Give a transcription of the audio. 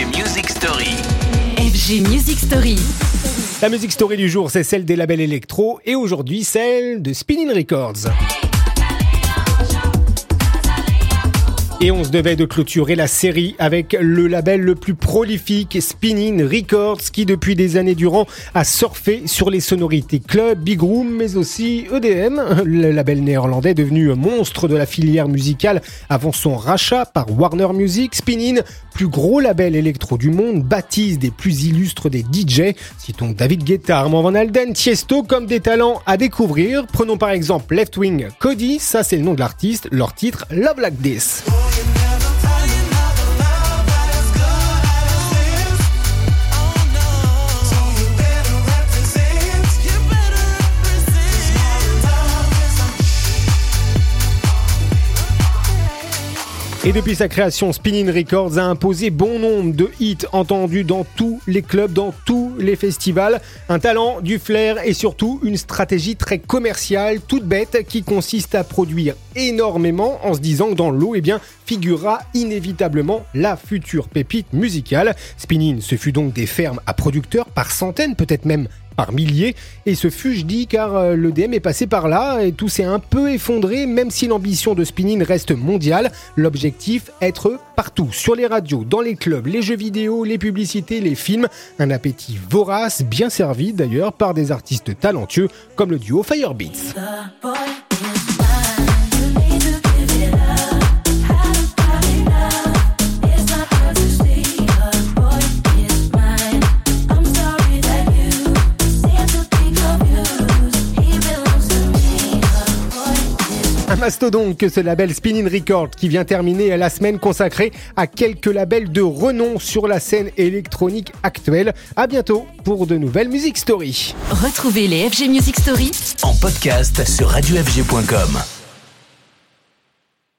FG Music Story. FG Music Story. La musique story du jour, c'est celle des labels électro et aujourd'hui celle de Spinning Records. Et on se devait de clôturer la série avec le label le plus prolifique, Spinning Records, qui depuis des années durant a surfé sur les sonorités club, big room, mais aussi EDM, le label néerlandais devenu monstre de la filière musicale avant son rachat par Warner Music. Spinning, plus gros label électro du monde, baptise des plus illustres des DJ. Citons David Guetta, Armand Van Alden, Tiesto comme des talents à découvrir. Prenons par exemple Left Wing Cody, ça c'est le nom de l'artiste, leur titre Love Like This. Et depuis sa création, Spinning Records a imposé bon nombre de hits entendus dans tous les clubs, dans tous les festivals. Un talent, du flair et surtout une stratégie très commerciale, toute bête, qui consiste à produire énormément en se disant que dans l'eau, eh bien, figurera inévitablement la future pépite musicale. Spinning, ce fut donc des fermes à producteurs par centaines, peut-être même milliers. Et ce fut, dis, car euh, le DM est passé par là et tout s'est un peu effondré, même si l'ambition de Spinning reste mondiale. L'objectif, être partout, sur les radios, dans les clubs, les jeux vidéo, les publicités, les films. Un appétit vorace, bien servi d'ailleurs par des artistes talentueux comme le duo Firebeats. Un mastodonte que ce label Spinning Records qui vient terminer la semaine consacrée à quelques labels de renom sur la scène électronique actuelle. À bientôt pour de nouvelles Music Story. Retrouvez les FG Music Story En podcast sur radiofg.com.